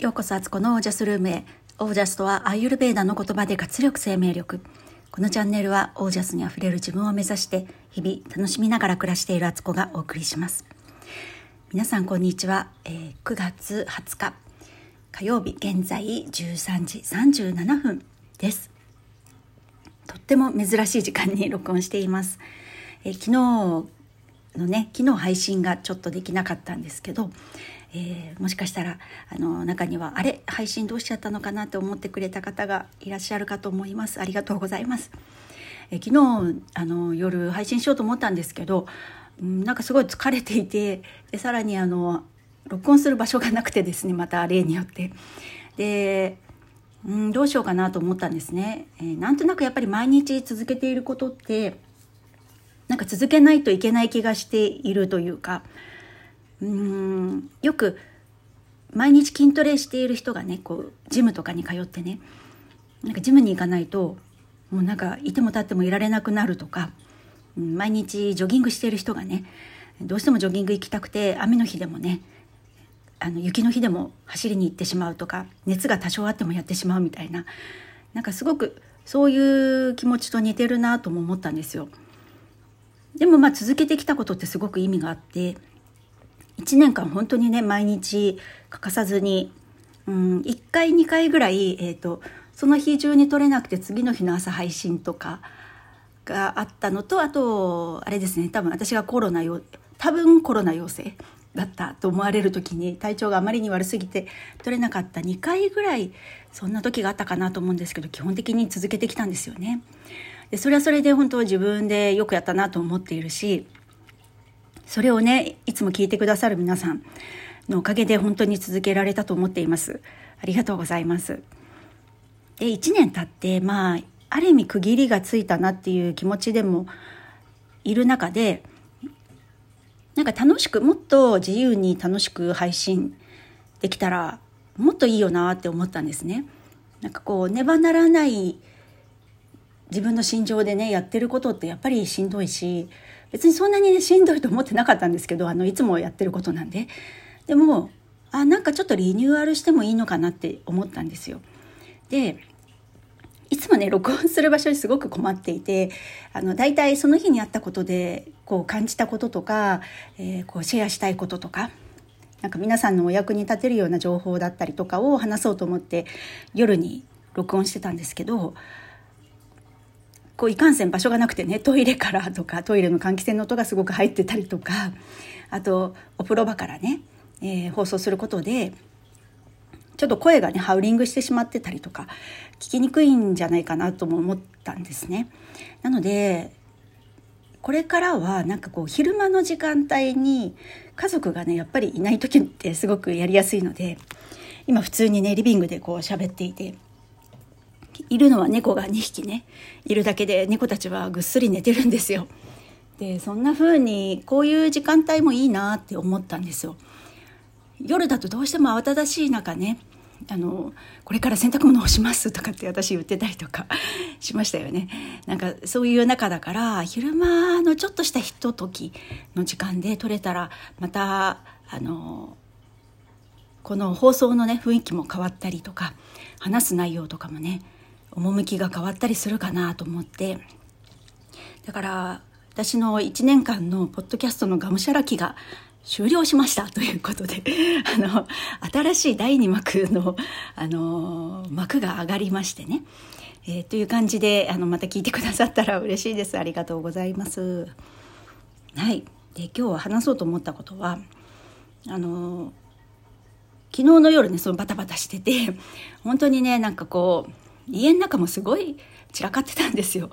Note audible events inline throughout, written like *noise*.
ようこそアツコのオージャスルームへ。オージャスとはアーユルベーダの言葉で活力生命力。このチャンネルはオージャスにあふれる自分を目指して日々楽しみながら暮らしているアツコがお送りします。皆さんこんにちは。えー、9月20日火曜日現在13時37分です。とっても珍しい時間に録音しています。えー、昨日のね、昨日配信がちょっとできなかったんですけど、えー、もしかしたらあの中にはあれ配信どうしちゃったのかなって思ってくれた方がいらっしゃるかと思います。ありがとうございます、えー、昨日あの夜配信しようと思ったんですけど、なんかすごい疲れていてでさらにあの録音する場所がなくてですねまた例によって。でうん、どうしようかなと思ったんですね、えー、なんとなくやっぱり毎日続けていることってなんか続けないといけない気がしているというかうんよく毎日筋トレしている人がねこうジムとかに通ってねなんかジムに行かないともうなんかいても立ってもいられなくなるとか、うん、毎日ジョギングしている人がねどうしてもジョギング行きたくて雨の日でもねあの雪の日でも走りに行ってしまうとか熱が多少あってもやってしまうみたいななんかすごくそういう気持ちと似てるなとも思ったんですよ。でもまあ続けてきたことってすごく意味があって1年間本当にね毎日欠かさずに、うん、1回2回ぐらい、えーと、その日中に撮れなくて次の日の朝配信とかがあったのとあとあれですね多分私がコロナよ多分コロナ陽性だったと思われる時に体調があまりに悪すぎて取れなかった2回ぐらいそんな時があったかなと思うんですけど基本的に続けてきたんですよね。でそれはそれで本当自分でよくやったなと思っているしそれをねいつも聞いてくださる皆さんのおかげで本当に続けられたと思っていますありがとうございますで1年経ってまあある意味区切りがついたなっていう気持ちでもいる中でなんか楽しくもっと自由に楽しく配信できたらもっといいよなって思ったんですね。なんかこうねばならない自分の心情でねやってることってやっぱりしんどいし別にそんなに、ね、しんどいと思ってなかったんですけどあのいつもやってることなんででもあなんかちょっとリニューアルしてもいいのかなって思ったんですよ。でいつもね録音する場所にすごく困っていてあの大体その日にあったことでこう感じたこととか、えー、こうシェアしたいこととかなんか皆さんのお役に立てるような情報だったりとかを話そうと思って夜に録音してたんですけどこういかんせん場所がなくてねトイレからとかトイレの換気扇の音がすごく入ってたりとかあとお風呂場からね、えー、放送することでちょっと声がねハウリングしてしまってたりとか聞きにくいんじゃないかなとも思ったんですね。なのでこれからはなんかこう昼間の時間帯に家族がねやっぱりいない時ってすごくやりやすいので今普通にねリビングでこう喋っていているのは猫が2匹ねいるだけで猫たちはぐっすり寝てるんですよ。でそんな風にこういう時間帯もいいなって思ったんですよ。夜だとどうしても慌ただしい中ねあのこれから洗濯物をしますとかって私言ってたりとか *laughs* しましたよねなんかそういう中だから昼間のちょっとしたひとときの時間で撮れたらまたあのこの放送のね雰囲気も変わったりとか話す内容とかもね趣が変わったりするかなと思って。だから私の1年間のポッドキャストのがむしゃらきが終了しましたということで。*laughs* あの新しい第2幕のあの幕が上がりましてね、えー、という感じであのまた聞いてくださったら嬉しいです。ありがとうございます。はい。で今日話そうと思ったことはあの昨日の夜ねそのバタバタしてて本当にねなんかこう家の中もすごい散らかってたんですよ。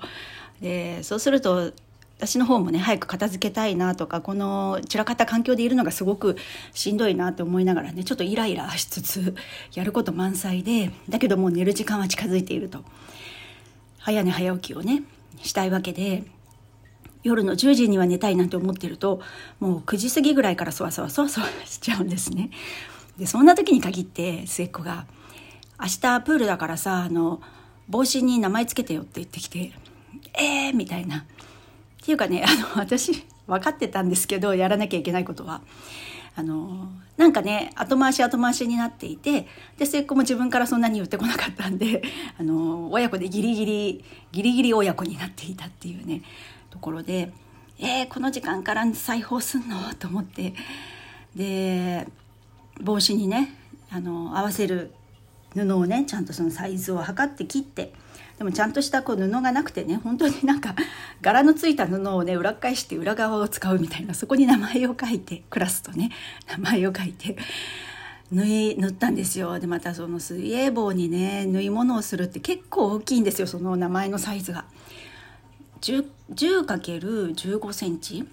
でそうすると私の方もね早く片付けたいなとかこの散らかった環境でいるのがすごくしんどいなって思いながらねちょっとイライラしつつやること満載でだけどもう寝る時間は近づいていると早寝早起きをねしたいわけで夜の10時には寝たいなんて思ってるともう9時過ぎぐらいからそわそわそわそわしちゃうんですね。でそんな時に限って末っ子が明日プールだからさあの帽子に名前つけてよって言ってきてえーみたいな。っていうかねあの私分かってたんですけどやらなきゃいけないことは。あのなんかね後回し後回しになっていてで末っ子も自分からそんなに言ってこなかったんであの親子でギリギリギリギリ親子になっていたっていうねところでえー、この時間から裁縫すんの？と思ってで帽子にねあの合わせる布をねちゃんとそのサイズを測って切ってでもちゃんとしたこう布がなくてね本当になんか *laughs* 柄のついた布をね裏返して裏側を使うみたいなそこに名前を書いてクラスとね名前を書いて縫い縫ったんですよでまたその水泳棒にね縫い物をするって結構大きいんですよその名前のサイズが。10×15 センチ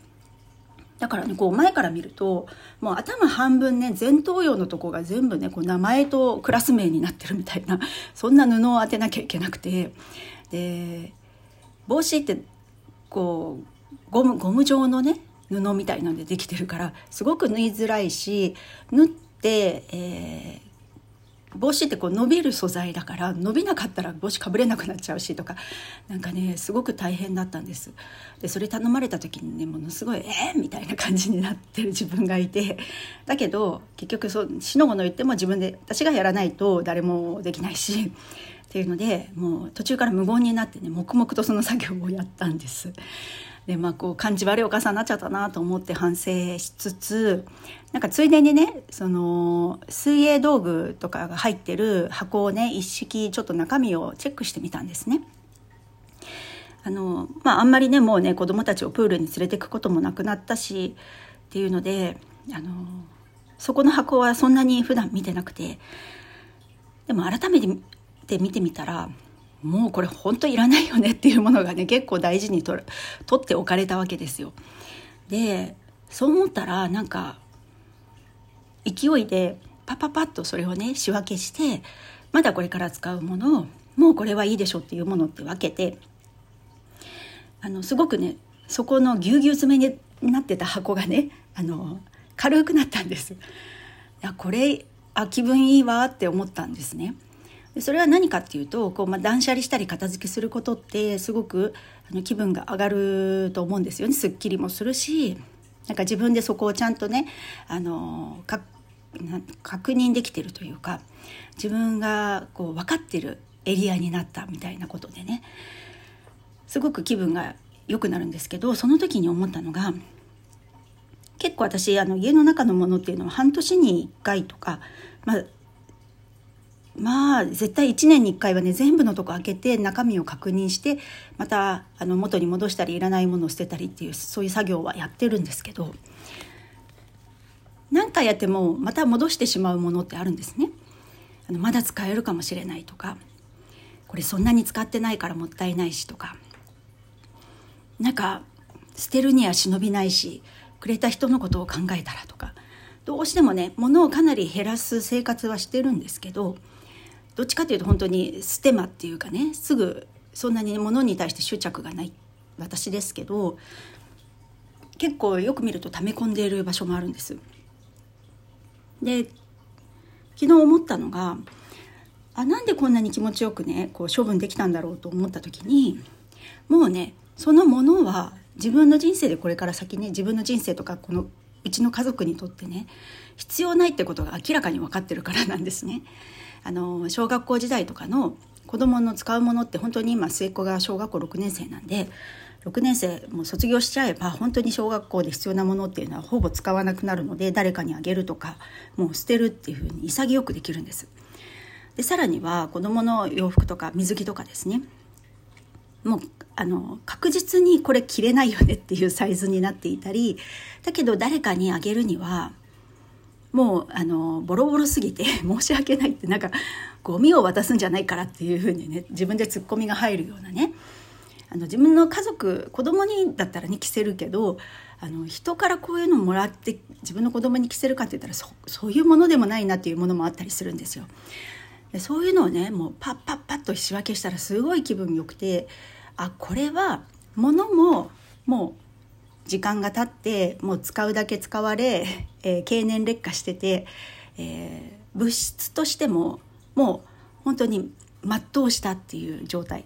だからねこう前から見るともう頭半分ね前頭葉のとこが全部ねこう名前とクラス名になってるみたいな *laughs* そんな布を当てなきゃいけなくて。で帽子ってこうゴムゴム状のね布みたいなのでできてるからすごく縫いづらいし縫って、え帽子ってこう伸びる素材だから伸びなかったら帽子かぶれなくなっちゃうしとかなんかねすごく大変だったんですでそれ頼まれた時にねものすごい「えー!」みたいな感じになってる自分がいてだけど結局そうしのごの言っても自分で私がやらないと誰もできないしっていうのでもう途中から無言になってね黙々とその作業をやったんです。でまあこう感じ悪いお母さんになっちゃったなと思って反省しつつなんかついでにねその水泳道具とかが入ってる箱をね一式ちょっと中身をチェックしてみたんですね。あのまああんまりねもうね子供たちをプールに連れてくこともなくなったしっていうのであのそこの箱はそんなに普段見てなくてでも改めてて見てみたらもうこれ本当いらないよねっていうものがね *laughs* 結構大事に取取っておかれたわけですよ。でそう思ったらなんか勢いでパパパッとそれをね仕分けしてまだこれから使うものをもうこれはいいでしょっていうものって分けてあのすごくねそこのぎゅうぎゅう詰めになってた箱がねあの軽くなったんです。いやこれあ気分いいわって思ったんですね。それは何かっていうとこう、まあ、断捨離したり片付けすることってすごくあの気分が上がると思うんですよね。すっきりもするしなんか自分でそこをちゃんとねあの確認できてるというか自分がこう分かってるエリアになったみたいなことでねすごく気分が良くなるんですけどその時に思ったのが結構私あの家の中のものっていうのは半年に1回とか、まあ、まあ絶対1年に1回はね全部のとこ開けて中身を確認してまたあの元に戻したりいらないものを捨てたりっていうそういう作業はやってるんですけど何回やってもまた戻してしまうものってあるんですね。あのまだ使えるかもしれないとかこれそんなに使ってないからもったいないしとかなんか捨てるには忍びないしくれた人のことを考えたらとかどうしてもね物をかなり減らす生活はしてるんですけどどっちかというと本当にステマっていうかねすぐそんなに物に対して執着がない私ですけど結構よく見ると溜め込んでいる場所もあるんです。で昨日思ったのがあなんでこんなに気持ちよくねこう処分できたんだろうと思った時にもうねそのものは自分の人生でこれから先ね自分の人生とかこのうちの家族にとってね必要ないってことが明らかに分かってるからなんですね。あの小学校時代とかの子供の使うものって本当に今末っ子が小学校6年生なんで6年生もう卒業しちゃえば本当に小学校で必要なものっていうのはほぼ使わなくなるので誰かにあげるとかもう捨てるっていうふうに潔くできるんです。でさらには子どもの洋服とか水着とかですねもうあの確実にこれ着れないよねっていうサイズになっていたりだけど誰かにあげるにはもうあのボロボロすぎて *laughs* 申し訳ないってなんかゴミを渡すんじゃないからっていうふうにね自分でツッコミが入るようなねあの自分の家族子供にだったらね着せるけどあの人からこういうのもらって自分の子供に着せるかって言ったらそそういうものでもないなっていうものもあったりするんですよ。でそういうのをねもうパッパッパッと仕分けしたらすごい気分良くてあこれは物ももう時間が経ってもう使うだけ使われ、えー、経年劣化してて、えー、物質としてももう本当に全うしたっていう状態。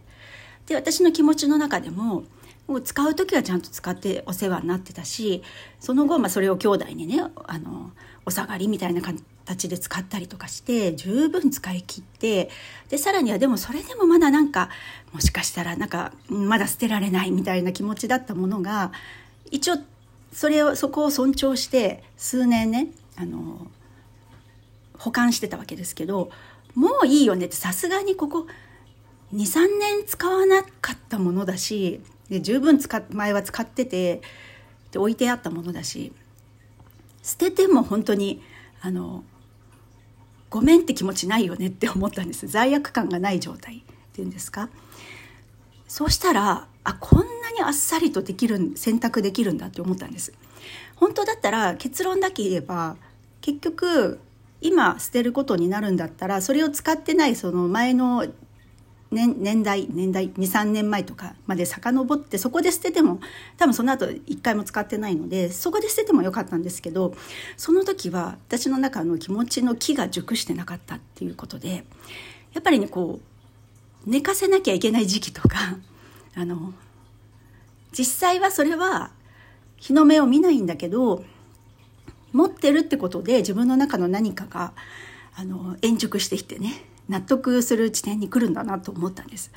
で私の気持ちの中でももう使う時はちゃんと使ってお世話になってたしその後、まあ、それを兄弟にねあのお下がりみたいな形で使ったりとかして十分使い切ってでさらにはでもそれでもまだなんかもしかしたらなんかまだ捨てられないみたいな気持ちだったものが一応それをそこを尊重して数年ねあの保管してたわけですけどもういいよねってさすがにここ23年使わなかったものだしで十分使前は使っててで置いてあったものだし捨てても本当にあのごめんって気持ちないよねって思ったんです。罪悪感がない状態っていうんですか。そうしたらあこんなにあっさりとできる選択できるんだって思ったんです。本当だったら結論だけ言えば結局今捨てることになるんだったらそれを使ってないその前の年年代年代23年前とかまで遡ってそこで捨てても多分その後一回も使ってないのでそこで捨ててもよかったんですけどその時は私の中の気持ちの木が熟してなかったっていうことでやっぱりねこう寝かせなきゃいけない時期とかあの実際はそれは日の目を見ないんだけど持ってるってことで自分の中の何かがあの円熟してきてね納得する地点に来るんだなと思ったんです。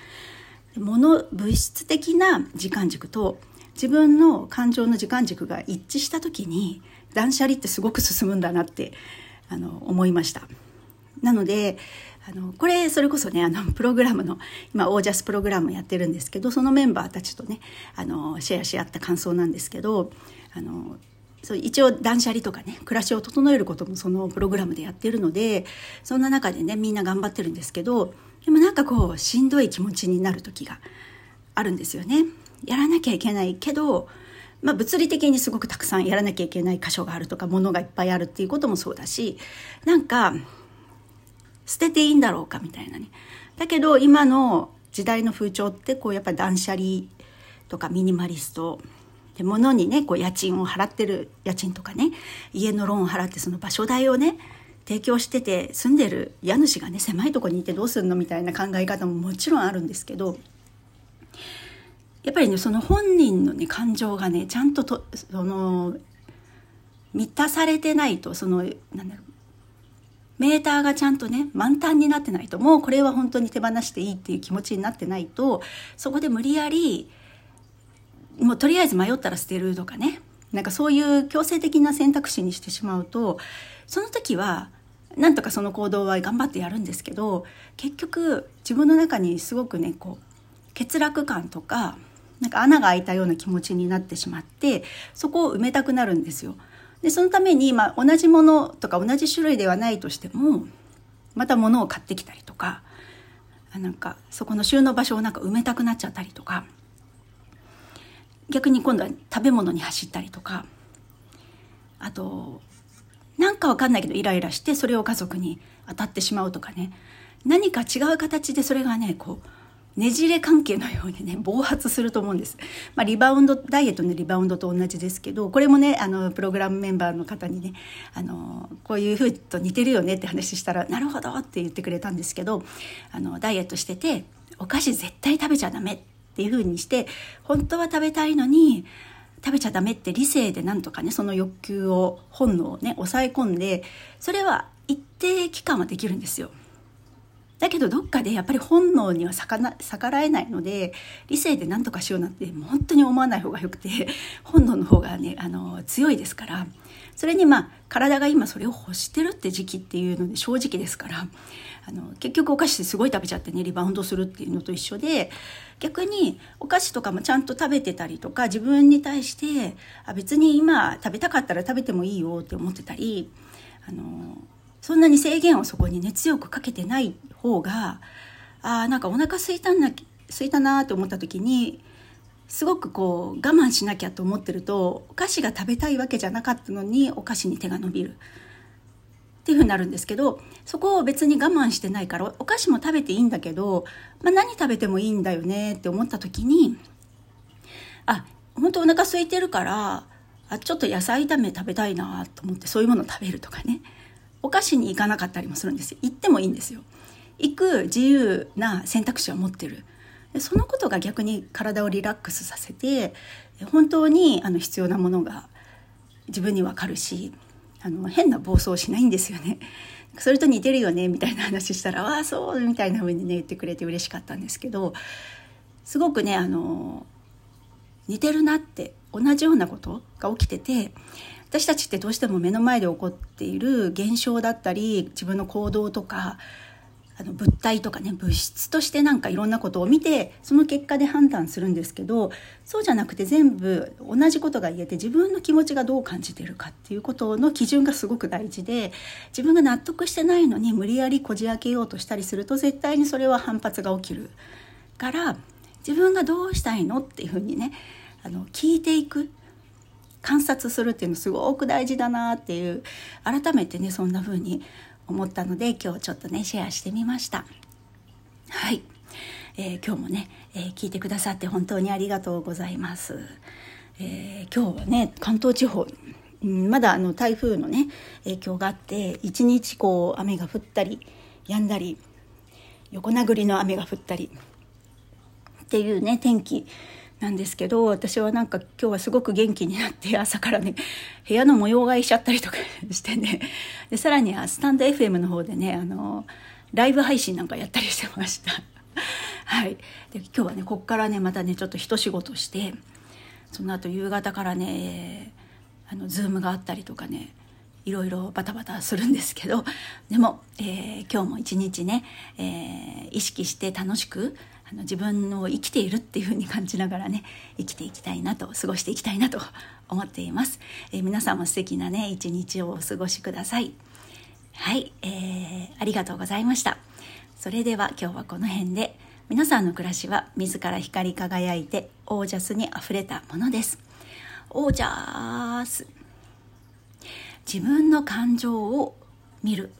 物物質的な時間軸と自分の感情の時間軸が一致した時に断捨離ってすごく進むんだなってあの思いました。なのであのこれそれこそねあのプログラムの今オージャスプログラムやってるんですけどそのメンバーたちとねあのシェアし合った感想なんですけどあのそう一応断捨離とかね暮らしを整えることもそのプログラムでやってるのでそんな中でねみんな頑張ってるんですけどでもなんかこうしんどい気持ちになる時があるんですよね。やらなきゃいけないけど、まあ、物理的にすごくたくさんやらなきゃいけない箇所があるとか物がいっぱいあるっていうこともそうだしなんか捨てていいんだろうかみたいなね。だけど今の時代の風潮ってこうやっぱ断捨離とかミニマリストで物にねこう家賃を払ってる家賃とかね家のローンを払ってその場所代をね提供してて住んでる家主がね狭いとこにいてどうするのみたいな考え方ももちろんあるんですけどやっぱりねその本人のね感情がねちゃんととその満たされてないとそのなんだろうメーターがちゃんとね満タンになってないともうこれは本当に手放していいっていう気持ちになってないとそこで無理やりもうとりあえず迷ったら捨てるとかねなんかそういう強制的な選択肢にしてしまうとその時はなんとかその行動は頑張ってやるんですけど結局自分の中にすごくねこう欠落感とかなんか穴が開いたような気持ちになってしまってそこを埋めたくなるんですよ。でそのために、まあ、同じものとか同じ種類ではないとしてもまた物を買ってきたりとかなんかそこの収納場所をなんか埋めたくなっちゃったりとか逆に今度は食べ物に走ったりとかあとなんかわかんないけどイライラしてそれを家族に当たってしまうとかね。何か違う形でそれがねこうねじれ関係のようにね暴発すると思うんです、まあ、リバウンドダイエットのリバウンドと同じですけどこれもねあのプログラムメンバーの方にねあのこういうふうと似てるよねって話したら「なるほど」って言ってくれたんですけどあのダイエットしててお菓子絶対食べちゃダメっていうふうにして本当は食べたいのに食べちゃダメって理性でなんとかねその欲求を本能をね抑え込んでそれは一定期間はできるんですよ。だけどどっかでやっぱり本能には逆らえないので理性で何とかしようなんて本当に思わない方がよくて本能の方がねあの強いですからそれにまあ体が今それを欲してるって時期っていうので正直ですからあの結局お菓子すごい食べちゃってねリバウンドするっていうのと一緒で逆にお菓子とかもちゃんと食べてたりとか自分に対してあ別に今食べたかったら食べてもいいよって思ってたりあのそんなに制限をそこにね強くかけてない方があなんかお腹空いたんだ空いたなって思った時にすごくこう我慢しなきゃと思ってるとお菓子が食べたいわけじゃなかったのにお菓子に手が伸びる。っていうふうになるんですけどそこを別に我慢してないからお菓子も食べていいんだけど、まあ、何食べてもいいんだよねって思った時にあ本当お腹空いてるからあちょっと野菜炒め食べたいなと思ってそういうものを食べるとかね。お菓子に行かなかったりもするんですよ。行ってもいいんですよ。行く自由な選択肢は持ってる。そのことが逆に体をリラックスさせて本当にあの必要なものが自分にわかるしあの変な暴走しないんですよね。それと似てるよねみたいな話したら「ああそう」みたいな風にね言ってくれて嬉しかったんですけどすごくねあの似てるなって同じようなことが起きてて私たちってどうしても目の前で起こっている現象だったり自分の行動とかあの物体とかね物質としてなんかいろんなことを見てその結果で判断するんですけどそうじゃなくて全部同じことが言えて自分の気持ちがどう感じてるかっていうことの基準がすごく大事で自分が納得してないのに無理やりこじ開けようとしたりすると絶対にそれは反発が起きる。から自分がどうしたいのっていうふうにねあの聞いていく。観察するっていうのすごく大事だなっていう改めてねそんな風に思ったので今日ちょっとねシェアしてみました。はい、えー、今日もね、えー、聞いてくださって本当にありがとうございます、えー、今日はね関東地方まだあの台風のね影響があって一日こう雨が降ったり止んだり横殴りの雨が降ったりっていうね天気なんですけど私はなんか今日はすごく元気になって *laughs* 朝からね部屋の模様替えしちゃったりとか *laughs* してね。でさらにはスタンド FM の方でねあのライブ配信なんかやったりしてました。*laughs* はい、で今日はねこっからねまたねちょっと一仕事してその後夕方からねあのズームがあったりとかねいろいろバタバタするんですけど。でも、えー、今日も一日ね、えー、意識して楽しくの自分を生きているっていう風に感じながらね生きていきたいなと過ごしていきたいなと思っています、えー、皆さんも素敵なね一日をお過ごしください。はい、えー、ありがとうございました。それでは今日はこの辺で皆さんの暮らしは自ら光り輝いてオージャスにあふれたものです。オージャース。自分の感情を見る。